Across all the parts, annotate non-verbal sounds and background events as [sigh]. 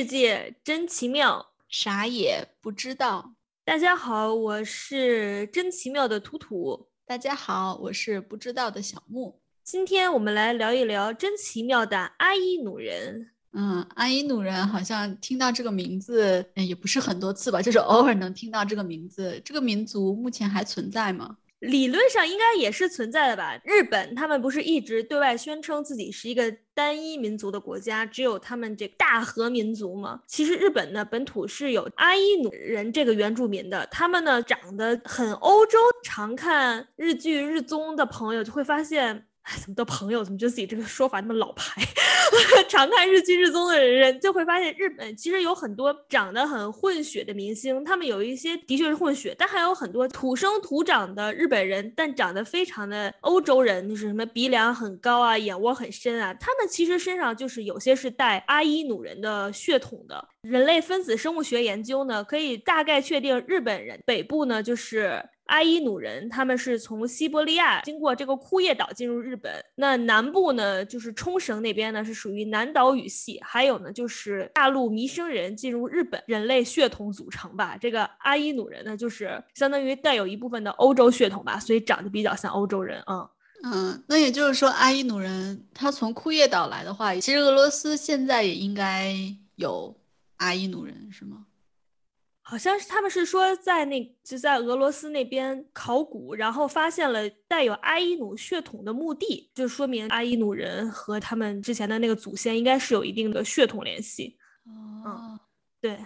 世界真奇妙，啥也不知道。大家好，我是真奇妙的图图。大家好，我是不知道的小木。今天我们来聊一聊真奇妙的阿伊努人。嗯，阿伊努人好像听到这个名字，也不是很多次吧，就是偶尔能听到这个名字。这个民族目前还存在吗？理论上应该也是存在的吧。日本他们不是一直对外宣称自己是一个单一民族的国家，只有他们这大和民族吗？其实日本呢本土是有阿伊努人这个原住民的，他们呢长得很欧洲，常看日剧日综的朋友就会发现。哎，怎么的朋友？怎么觉得自己这个说法那么老牌？[laughs] 常看日剧日综的人就会发现，日本其实有很多长得很混血的明星，他们有一些的确是混血，但还有很多土生土长的日本人，但长得非常的欧洲人，就是什么鼻梁很高啊，眼窝很深啊，他们其实身上就是有些是带阿伊努人的血统的。人类分子生物学研究呢，可以大概确定日本人北部呢就是。阿伊努人，他们是从西伯利亚经过这个库页岛进入日本。那南部呢，就是冲绳那边呢，是属于南岛语系。还有呢，就是大陆弥生人进入日本，人类血统组成吧。这个阿伊努人呢，就是相当于带有一部分的欧洲血统吧，所以长得比较像欧洲人啊。嗯，那也就是说，阿伊努人他从库页岛来的话，其实俄罗斯现在也应该有阿伊努人，是吗？好像是他们是说在那就在俄罗斯那边考古，然后发现了带有阿伊努血统的墓地，就说明阿伊努人和他们之前的那个祖先应该是有一定的血统联系。哦，对，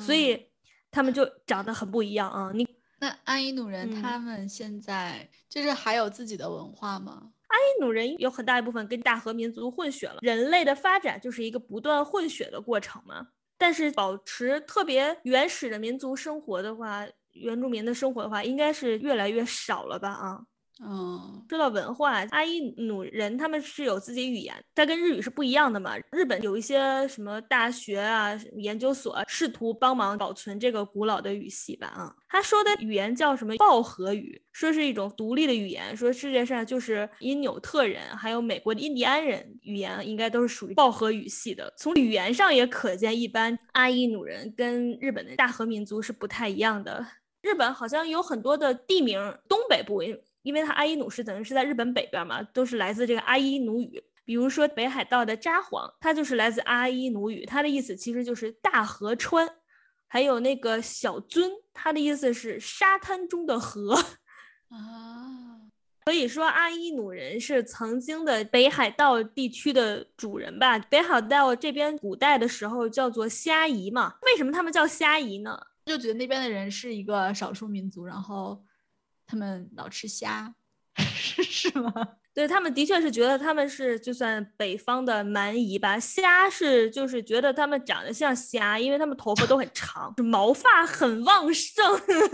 所以他们就长得很不一样啊。你那阿伊努人他们现在就是还有自己的文化吗？阿伊努人有很大一部分跟大和民族混血了。人类的发展就是一个不断混血的过程嘛。但是保持特别原始的民族生活的话，原住民的生活的话，应该是越来越少了吧？啊。嗯，说到文化，阿伊努人他们是有自己语言，它跟日语是不一样的嘛。日本有一些什么大学啊、研究所试图帮忙保存这个古老的语系吧。啊，他说的语言叫什么报和语，说是一种独立的语言，说世界上就是因纽特人还有美国的印第安人语言应该都是属于报和语系的。从语言上也可见，一般阿伊努人跟日本的大和民族是不太一样的。日本好像有很多的地名，东北部。因为它阿伊努是等于是在日本北边嘛，都是来自这个阿伊努语。比如说北海道的札幌，它就是来自阿伊努语，它的意思其实就是大河川。还有那个小樽，它的意思是沙滩中的河 [laughs] 啊。可以说阿伊努人是曾经的北海道地区的主人吧？北海道这边古代的时候叫做虾夷嘛。为什么他们叫虾夷呢？就觉得那边的人是一个少数民族，然后。他们老吃虾，[laughs] 是吗？对他们的确是觉得他们是就算北方的蛮夷吧。虾是就是觉得他们长得像虾，因为他们头发都很长，毛发很旺盛，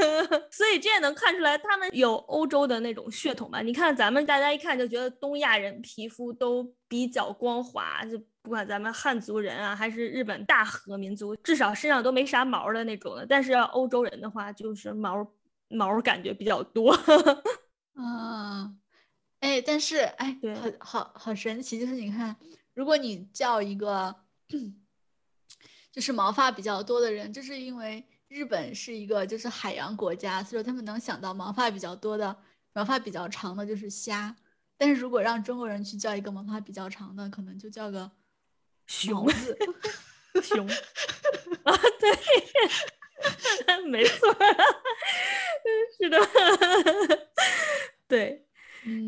[laughs] 所以这也能看出来他们有欧洲的那种血统吧。你看咱们大家一看就觉得东亚人皮肤都比较光滑，就不管咱们汉族人啊，还是日本大和民族，至少身上都没啥毛的那种的。但是欧洲人的话，就是毛。毛感觉比较多，[laughs] 啊，哎，但是哎，对，很好，好神奇，就是你看，如果你叫一个，就是毛发比较多的人，就是因为日本是一个就是海洋国家，所以说他们能想到毛发比较多的、毛发比较长的就是虾。但是如果让中国人去叫一个毛发比较长的，可能就叫个熊子，[laughs] 熊 [laughs] 啊，对。没错，[laughs] 是的，[laughs] 对。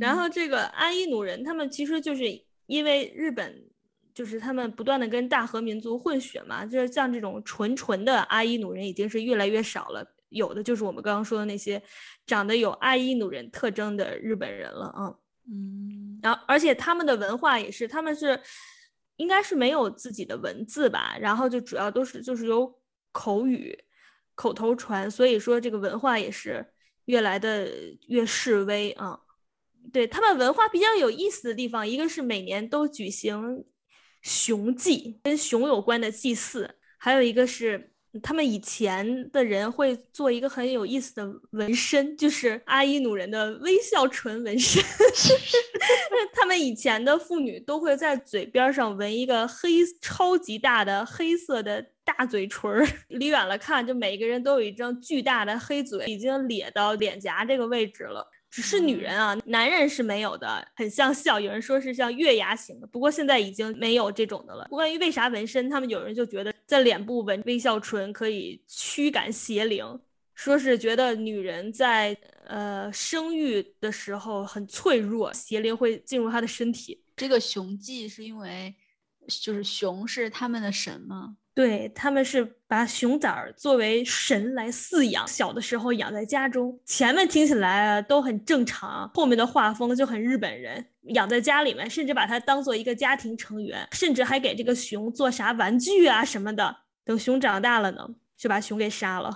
然后这个阿伊努人，他们其实就是因为日本，就是他们不断的跟大和民族混血嘛，就是像这种纯纯的阿伊努人已经是越来越少了，有的就是我们刚刚说的那些长得有阿伊努人特征的日本人了啊。嗯，然后而且他们的文化也是，他们是应该是没有自己的文字吧，然后就主要都是就是由口语。口头传，所以说这个文化也是越来的越式微啊。对他们文化比较有意思的地方，一个是每年都举行熊祭，跟熊有关的祭祀；还有一个是他们以前的人会做一个很有意思的纹身，就是阿伊努人的微笑唇纹身。[laughs] 他们以前的妇女都会在嘴边上纹一个黑、超级大的黑色的大嘴唇儿，[laughs] 离远了看，就每个人都有一张巨大的黑嘴，已经咧到脸颊这个位置了。只是女人啊，男人是没有的，很像笑。有人说是像月牙形的，不过现在已经没有这种的了。关于为啥纹身，他们有人就觉得在脸部纹微笑唇可以驱赶邪灵，说是觉得女人在呃生育的时候很脆弱，邪灵会进入她的身体。这个雄记是因为就是熊是他们的神吗？对他们是把熊崽儿作为神来饲养，小的时候养在家中。前面听起来都很正常，后面的画风就很日本人，养在家里面，甚至把它当做一个家庭成员，甚至还给这个熊做啥玩具啊什么的。等熊长大了呢，就把熊给杀了。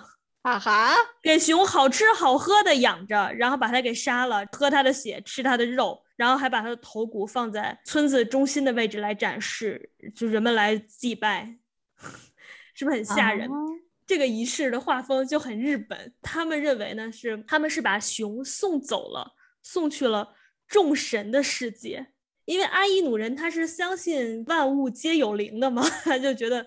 啊哈，给熊好吃好喝的养着，然后把它给杀了，喝它的血，吃它的肉，然后还把它的头骨放在村子中心的位置来展示，就人们来祭拜。[laughs] 是不是很吓人？这个仪式的画风就很日本。他们认为呢，是他们是把熊送走了，送去了众神的世界。因为阿伊努人他是相信万物皆有灵的嘛，[laughs] 他就觉得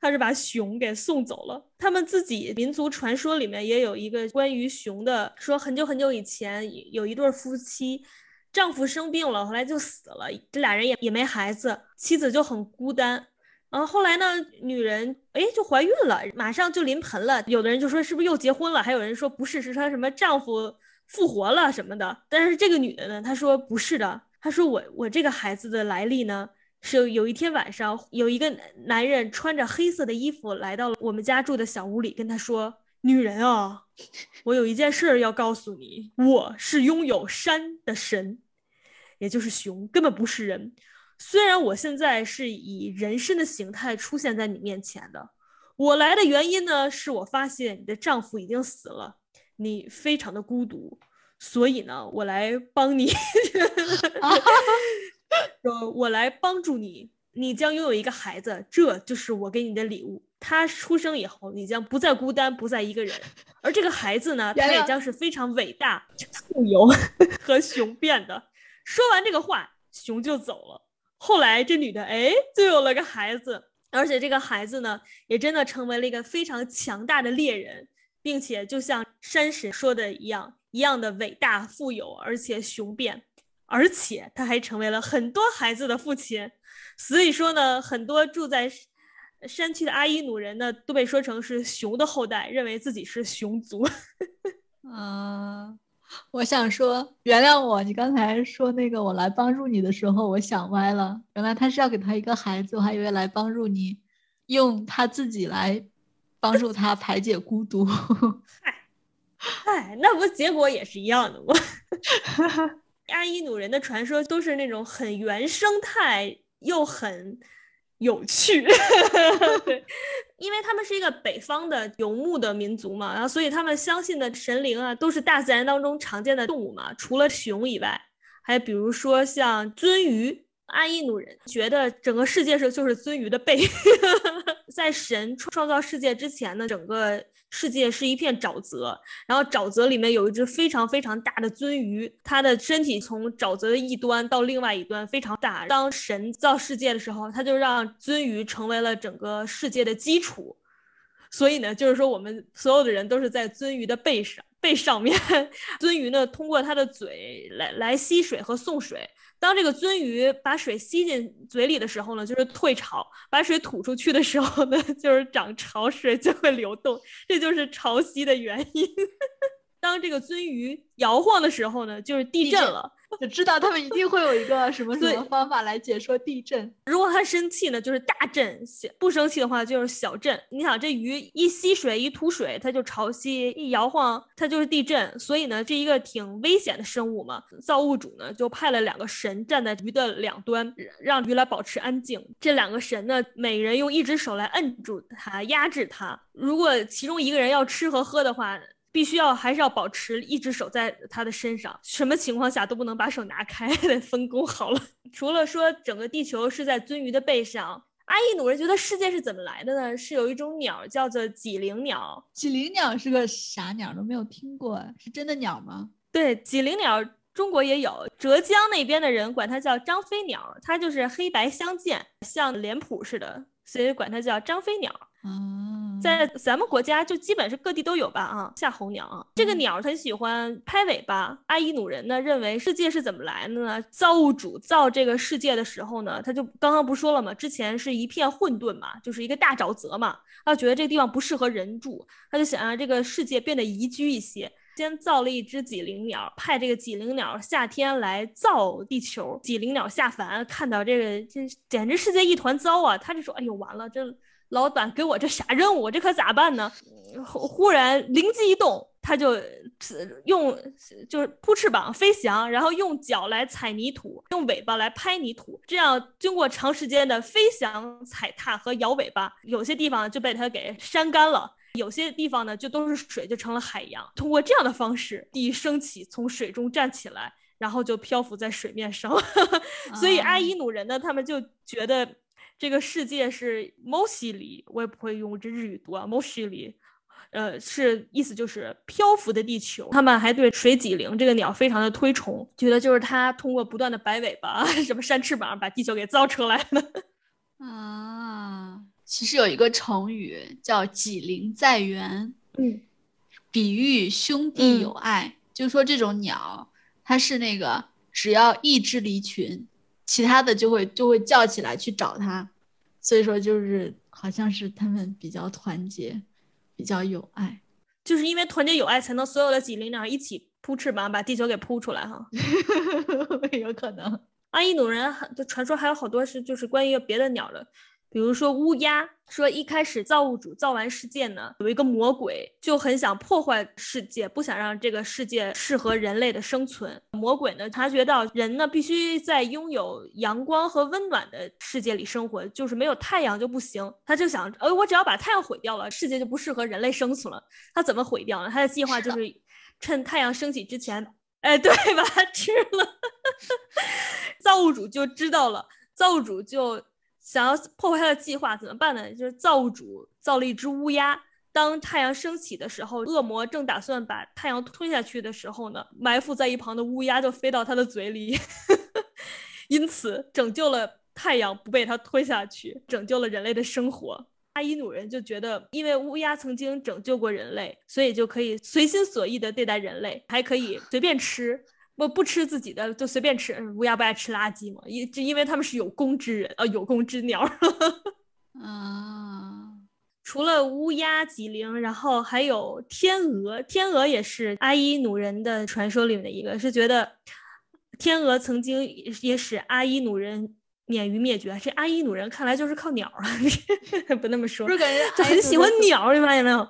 他是把熊给送走了。他们自己民族传说里面也有一个关于熊的，说很久很久以前有一对夫妻，丈夫生病了，后来就死了，这俩人也也没孩子，妻子就很孤单。然后后来呢，女人哎就怀孕了，马上就临盆了。有的人就说是不是又结婚了？还有人说不是，是她什么丈夫复活了什么的。但是这个女的呢，她说不是的。她说我我这个孩子的来历呢，是有一天晚上有一个男人穿着黑色的衣服来到了我们家住的小屋里，跟她说：“女人啊，我有一件事要告诉你，我是拥有山的神，也就是熊，根本不是人。”虽然我现在是以人身的形态出现在你面前的，我来的原因呢，是我发现你的丈夫已经死了，你非常的孤独，所以呢，我来帮你，[laughs] 说我来帮助你，你将拥有一个孩子，这就是我给你的礼物。他出生以后，你将不再孤单，不再一个人，而这个孩子呢，他也将是非常伟大、富有和雄辩的。说完这个话，熊就走了。后来这女的哎，就有了个孩子，而且这个孩子呢，也真的成为了一个非常强大的猎人，并且就像山神说的一样，一样的伟大、富有，而且雄辩，而且他还成为了很多孩子的父亲。所以说呢，很多住在山区的阿伊努人呢，都被说成是熊的后代，认为自己是熊族。[laughs] 啊。我想说，原谅我，你刚才说那个我来帮助你的时候，我想歪了。原来他是要给他一个孩子，我还以为来帮助你，用他自己来帮助他排解孤独。[laughs] 嗨，嗨，那不结果也是一样的吗？阿伊努人的传说都是那种很原生态又很。有趣，[laughs] 对，[laughs] 因为他们是一个北方的游牧的民族嘛，然后所以他们相信的神灵啊，都是大自然当中常见的动物嘛，除了熊以外，还比如说像鳟鱼。阿伊努人觉得整个世界上就是鳟鱼的背，[laughs] 在神创造世界之前呢，整个。世界是一片沼泽，然后沼泽里面有一只非常非常大的鳟鱼，它的身体从沼泽的一端到另外一端非常大。当神造世界的时候，他就让鳟鱼成为了整个世界的基础。所以呢，就是说我们所有的人都是在鳟鱼的背上背上面，[laughs] 鳟鱼呢通过它的嘴来来吸水和送水。当这个鳟鱼把水吸进嘴里的时候呢，就是退潮；把水吐出去的时候呢，[laughs] 就是涨潮，水就会流动，这就是潮汐的原因。[laughs] 当这个鳟鱼摇晃的时候呢，就是地震了。就知道他们一定会有一个什么什么方法来解说地震。如果他生气呢，就是大震；不生气的话，就是小震。你想，这鱼一吸水一吐水，它就潮汐；一摇晃，它就是地震。所以呢，这一个挺危险的生物嘛。造物主呢，就派了两个神站在鱼的两端，让鱼来保持安静。这两个神呢，每人用一只手来摁住它，压制它。如果其中一个人要吃和喝的话，必须要还是要保持一只手在他的身上，什么情况下都不能把手拿开，[laughs] 得分工好了。除了说整个地球是在鳟鱼的背上，阿依努人觉得世界是怎么来的呢？是有一种鸟叫做脊灵鸟。脊灵鸟是个啥鸟？都没有听过，是真的鸟吗？对，脊灵鸟中国也有，浙江那边的人管它叫张飞鸟，它就是黑白相间，像脸谱似的，所以管它叫张飞鸟。嗯，在咱们国家就基本是各地都有吧啊，夏候鸟啊，这个鸟很喜欢拍尾巴。阿依努人呢认为世界是怎么来的呢？造物主造这个世界的时候呢，他就刚刚不说了嘛？之前是一片混沌嘛，就是一个大沼泽嘛，他觉得这个地方不适合人住，他就想让这个世界变得宜居一些。先造了一只几灵鸟，派这个几灵鸟夏天来造地球。几灵鸟下凡，看到这个，这简直世界一团糟啊！他就说：“哎呦，完了，这老板给我这啥任务？这可咋办呢？”忽然灵机一动，他就用就是扑翅膀飞翔，然后用脚来踩泥土，用尾巴来拍泥土。这样经过长时间的飞翔、踩踏和摇尾巴，有些地方就被他给扇干了。有些地方呢，就都是水，就成了海洋。通过这样的方式，地升起，从水中站起来，然后就漂浮在水面上。[laughs] 所以阿依努人呢，他们就觉得这个世界是 mosili，我也不会用这日语读啊，mosili，呃，是意思就是漂浮的地球。他们还对水脊灵这个鸟非常的推崇，觉得就是它通过不断的摆尾巴、[laughs] 什么扇翅膀，把地球给造出来了。[laughs] 啊。其实有一个成语叫“己灵在原”，嗯，比喻兄弟友爱，就是说这种鸟，它是那个只要一只离群，其他的就会就会叫起来去找它，所以说就是好像是他们比较团结，比较有爱，就是因为团结有爱，才能所有的几灵鸟一起扑翅膀，把地球给扑出来哈。[laughs] 有可能，阿依努人的传说还有好多是就是关于别的鸟的。比如说乌鸦，说一开始造物主造完世界呢，有一个魔鬼就很想破坏世界，不想让这个世界适合人类的生存。魔鬼呢察觉到人呢必须在拥有阳光和温暖的世界里生活，就是没有太阳就不行。他就想，呃，我只要把太阳毁掉了，世界就不适合人类生存了。他怎么毁掉呢？他的计划就是趁太阳升起之前，哎，对，[laughs] 把它吃了。[laughs] 造物主就知道了，造物主就。想要破坏他的计划怎么办呢？就是造物主造了一只乌鸦，当太阳升起的时候，恶魔正打算把太阳吞下去的时候呢，埋伏在一旁的乌鸦就飞到他的嘴里，[laughs] 因此拯救了太阳不被他吞下去，拯救了人类的生活。阿伊努人就觉得，因为乌鸦曾经拯救过人类，所以就可以随心所欲的对待人类，还可以随便吃。不不吃自己的就随便吃，乌鸦不爱吃垃圾嘛？因就因为他们是有功之人啊，有功之鸟。[laughs] 啊，除了乌鸦、脊灵，然后还有天鹅。天鹅也是阿伊努人的传说里面的一个，是觉得天鹅曾经也使阿伊努人免于灭绝。这阿伊努人看来就是靠鸟啊，[laughs] 不那么说，就感觉很喜欢鸟，你发现没有？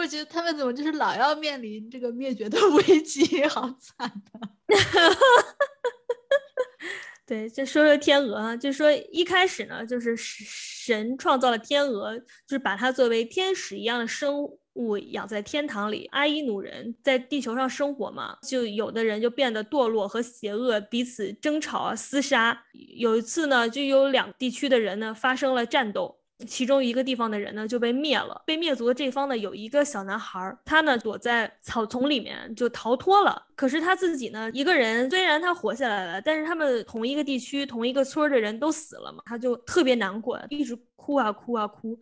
我觉得他们怎么就是老要面临这个灭绝的 [laughs] 危机，好惨啊！[laughs] 对，就说说天鹅啊，就说一开始呢，就是神创造了天鹅，就是把它作为天使一样的生物养在天堂里。阿伊努人在地球上生活嘛，就有的人就变得堕落和邪恶，彼此争吵啊、厮杀。有一次呢，就有两地区的人呢发生了战斗。其中一个地方的人呢就被灭了，被灭族的这方呢有一个小男孩，他呢躲在草丛里面就逃脱了。可是他自己呢一个人，虽然他活下来了，但是他们同一个地区、同一个村的人都死了嘛，他就特别难过，一直哭啊哭啊哭，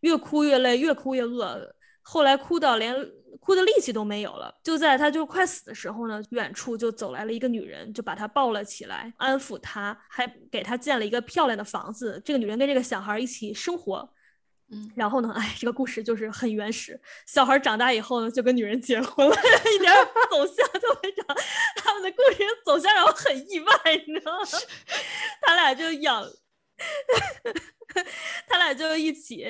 越哭越累，越哭越饿，后来哭到连。哭的力气都没有了，就在他就快死的时候呢，远处就走来了一个女人，就把他抱了起来，安抚他，还给他建了一个漂亮的房子。这个女人跟这个小孩一起生活，嗯，然后呢，[laughs] 哎，这个故事就是很原始。小孩长大以后呢，就跟女人结婚了，[laughs] 一点走向就非常，他们的故事走向让我很意外，你知道吗？[laughs] 他俩就养。就一起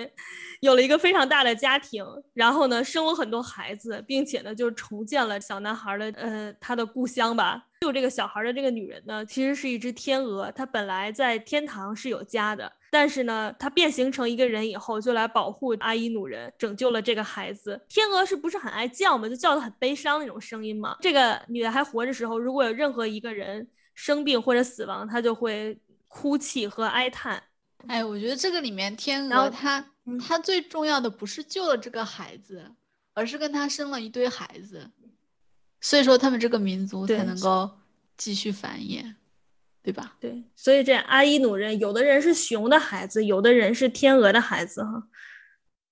有了一个非常大的家庭，然后呢，生了很多孩子，并且呢，就重建了小男孩的呃他的故乡吧。就这个小孩的这个女人呢，其实是一只天鹅，她本来在天堂是有家的，但是呢，她变形成一个人以后，就来保护阿依努人，拯救了这个孩子。天鹅是不是很爱叫嘛？就叫的很悲伤那种声音嘛。这个女的还活着时候，如果有任何一个人生病或者死亡，她就会哭泣和哀叹。哎，我觉得这个里面天鹅它嗯它最重要的不是救了这个孩子，而是跟他生了一堆孩子，所以说他们这个民族才能够继续繁衍，对吧？对，所以这阿伊努人，有的人是熊的孩子，有的人是天鹅的孩子哈。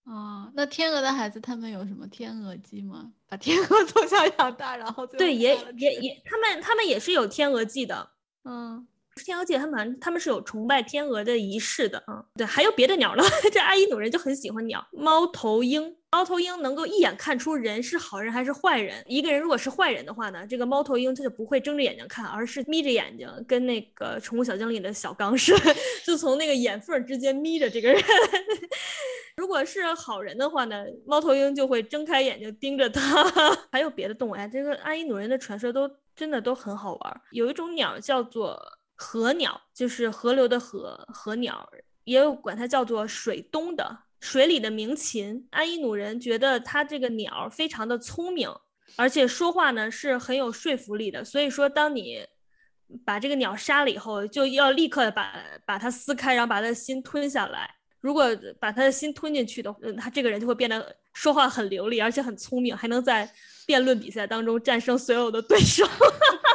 啊，那天鹅的孩子他们有什么天鹅记吗？把天鹅从小养大，然后对，也也也，他们他们也是有天鹅祭的。嗯。天鹅界他们他们是有崇拜天鹅的仪式的啊、嗯，对，还有别的鸟呢。[laughs] 这阿伊努人就很喜欢鸟，猫头鹰。猫头鹰能够一眼看出人是好人还是坏人。一个人如果是坏人的话呢，这个猫头鹰它就不会睁着眼睛看，而是眯着眼睛，跟那个宠物小精灵的小刚似的，就从那个眼缝之间眯着这个人。[laughs] 如果是好人的话呢，猫头鹰就会睁开眼睛盯着他。[laughs] 还有别的动物哎，这个阿伊努人的传说都真的都很好玩。有一种鸟叫做。河鸟就是河流的河，河鸟也有管它叫做水东的水里的鸣禽。阿伊努人觉得它这个鸟非常的聪明，而且说话呢是很有说服力的。所以说，当你把这个鸟杀了以后，就要立刻把把它撕开，然后把它的心吞下来。如果把它的心吞进去的，话，他这个人就会变得说话很流利，而且很聪明，还能在辩论比赛当中战胜所有的对手。[laughs]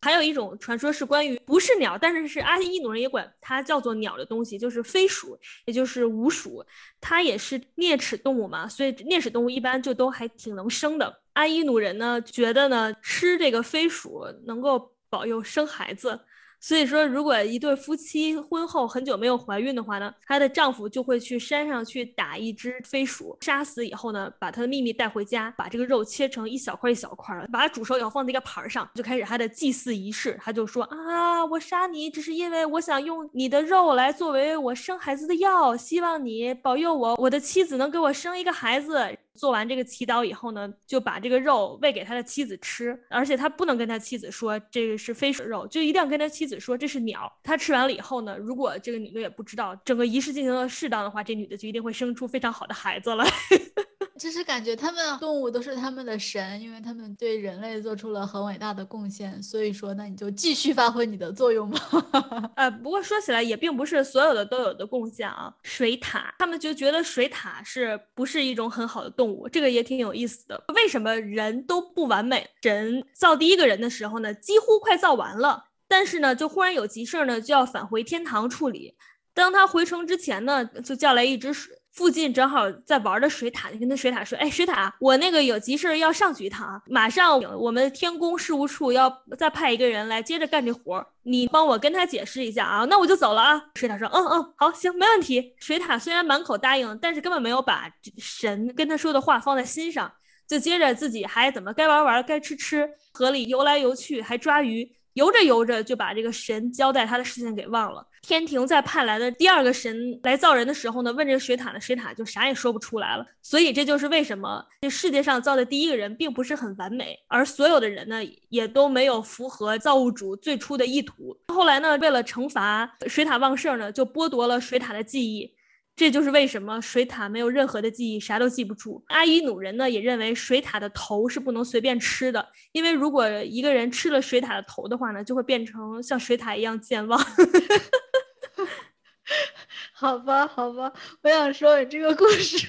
还有一种传说是关于不是鸟，但是是阿伊努人也管它叫做鸟的东西，就是飞鼠，也就是鼯鼠。它也是啮齿动物嘛，所以啮齿动物一般就都还挺能生的。阿伊努人呢觉得呢吃这个飞鼠能够保佑生孩子。所以说，如果一对夫妻婚后很久没有怀孕的话呢，她的丈夫就会去山上去打一只飞鼠，杀死以后呢，把她的秘密带回家，把这个肉切成一小块一小块的，把它煮熟以后放在一个盘上，就开始他的祭祀仪式。他就说啊，我杀你只是因为我想用你的肉来作为我生孩子的药，希望你保佑我，我的妻子能给我生一个孩子。做完这个祈祷以后呢，就把这个肉喂给他的妻子吃，而且他不能跟他妻子说这个是飞鼠肉，就一定要跟他妻子说这是鸟。他吃完了以后呢，如果这个女的也不知道，整个仪式进行了适当的话，这女的就一定会生出非常好的孩子来。[laughs] 就是感觉他们动物都是他们的神，因为他们对人类做出了很伟大的贡献，所以说那你就继续发挥你的作用吧。[laughs] 呃，不过说起来也并不是所有的都有的贡献啊。水獭他们就觉得水獭是不是一种很好的动物，这个也挺有意思的。为什么人都不完美？神造第一个人的时候呢，几乎快造完了，但是呢，就忽然有急事儿呢，就要返回天堂处理。当他回城之前呢，就叫来一只水。附近正好在玩的水獭，就跟那水獭说：“哎，水獭，我那个有急事要上去一趟啊，马上我们天宫事务处要再派一个人来接着干这活儿，你帮我跟他解释一下啊。”那我就走了啊。水獭说：“嗯嗯，好，行，没问题。”水獭虽然满口答应，但是根本没有把神跟他说的话放在心上，就接着自己还怎么该玩玩，该吃吃，河里游来游去，还抓鱼。游着游着就把这个神交代他的事情给忘了。天庭在派来的第二个神来造人的时候呢，问这个水獭呢，水獭就啥也说不出来了。所以这就是为什么这世界上造的第一个人并不是很完美，而所有的人呢也都没有符合造物主最初的意图。后来呢，为了惩罚水獭忘事儿呢，就剥夺了水獭的记忆。这就是为什么水獭没有任何的记忆，啥都记不住。阿伊努人呢也认为水獭的头是不能随便吃的，因为如果一个人吃了水獭的头的话呢，就会变成像水獭一样健忘。[laughs] 好吧，好吧，我想说你这个故事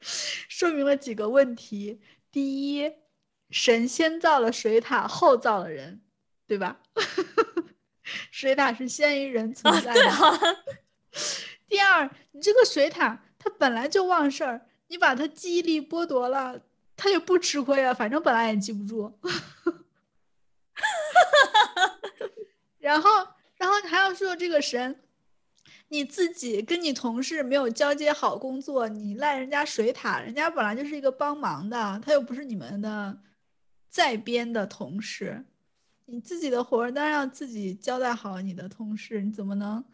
[laughs] 说明了几个问题：第一，神先造了水獭，后造了人，对吧？[laughs] 水獭是先于人存在的。啊第二，你这个水獭它本来就忘事儿，你把它记忆力剥夺了，它也不吃亏啊，反正本来也记不住。[laughs] 然后，然后你还要说这个神，你自己跟你同事没有交接好工作，你赖人家水獭，人家本来就是一个帮忙的，他又不是你们的在编的同事，你自己的活儿当然要自己交代好你的同事，你怎么能？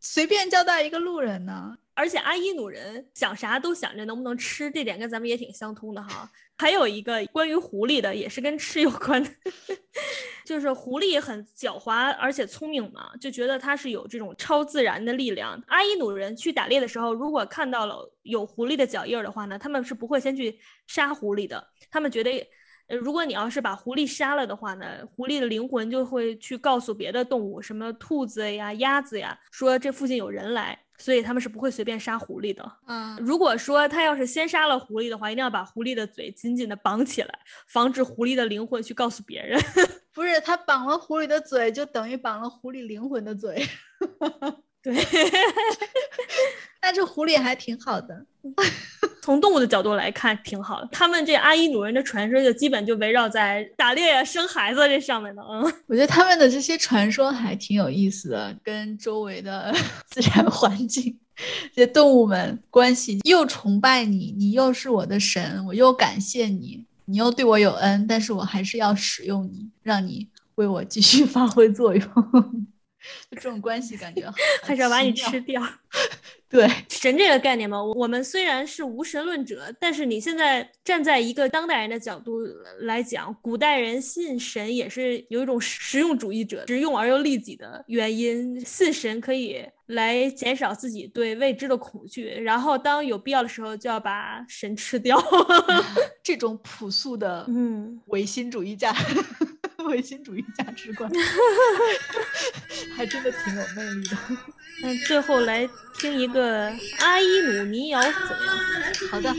随便交代一个路人呢，而且阿伊努人想啥都想着能不能吃，这点跟咱们也挺相通的哈。还有一个关于狐狸的，也是跟吃有关的，[laughs] 就是狐狸很狡猾而且聪明嘛，就觉得它是有这种超自然的力量。阿伊努人去打猎的时候，如果看到了有狐狸的脚印儿的话呢，他们是不会先去杀狐狸的，他们觉得。呃，如果你要是把狐狸杀了的话呢，狐狸的灵魂就会去告诉别的动物，什么兔子呀、鸭子呀，说这附近有人来，所以他们是不会随便杀狐狸的。嗯，如果说他要是先杀了狐狸的话，一定要把狐狸的嘴紧紧的绑起来，防止狐狸的灵魂去告诉别人。[laughs] 不是他绑了狐狸的嘴，就等于绑了狐狸灵魂的嘴。[laughs] 对，[laughs] 那这狐狸还挺好的。从动物的角度来看，挺好的。他们这阿伊努人的传说就基本就围绕在打猎呀、生孩子这上面的。嗯，我觉得他们的这些传说还挺有意思的，跟周围的 [laughs] 自然环境、这些动物们关系，又崇拜你，你又是我的神，我又感谢你，你又对我有恩，但是我还是要使用你，让你为我继续 [laughs] 发挥作用。就这种关系，感觉 [laughs] 还是要把你吃掉。[laughs] 对神这个概念嘛，我们虽然是无神论者，但是你现在站在一个当代人的角度来讲，古代人信神也是有一种实用主义者，实用而又利己的原因。信神可以来减少自己对未知的恐惧，然后当有必要的时候就要把神吃掉。[laughs] 这种朴素的嗯唯心主义价。唯心主义价值观，[laughs] 还真的挺有魅力的。那最后来听一个阿依努尼谣怎么样？好的。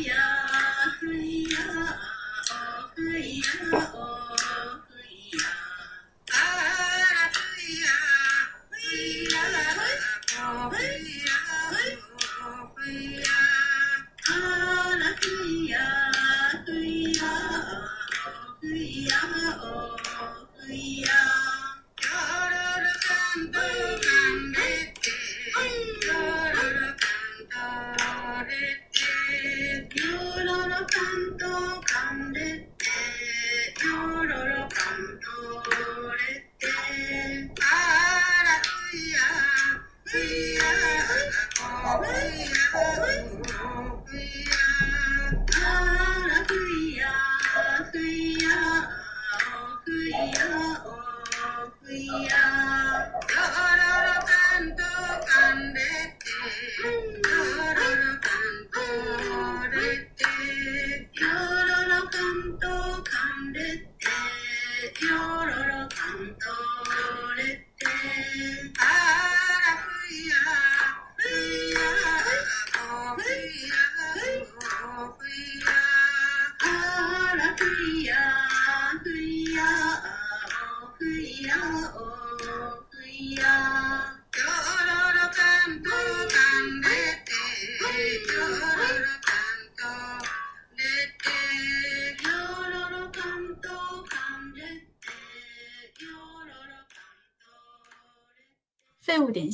废物点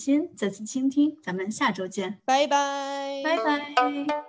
心，再次倾听，咱们下周见，拜拜，拜拜。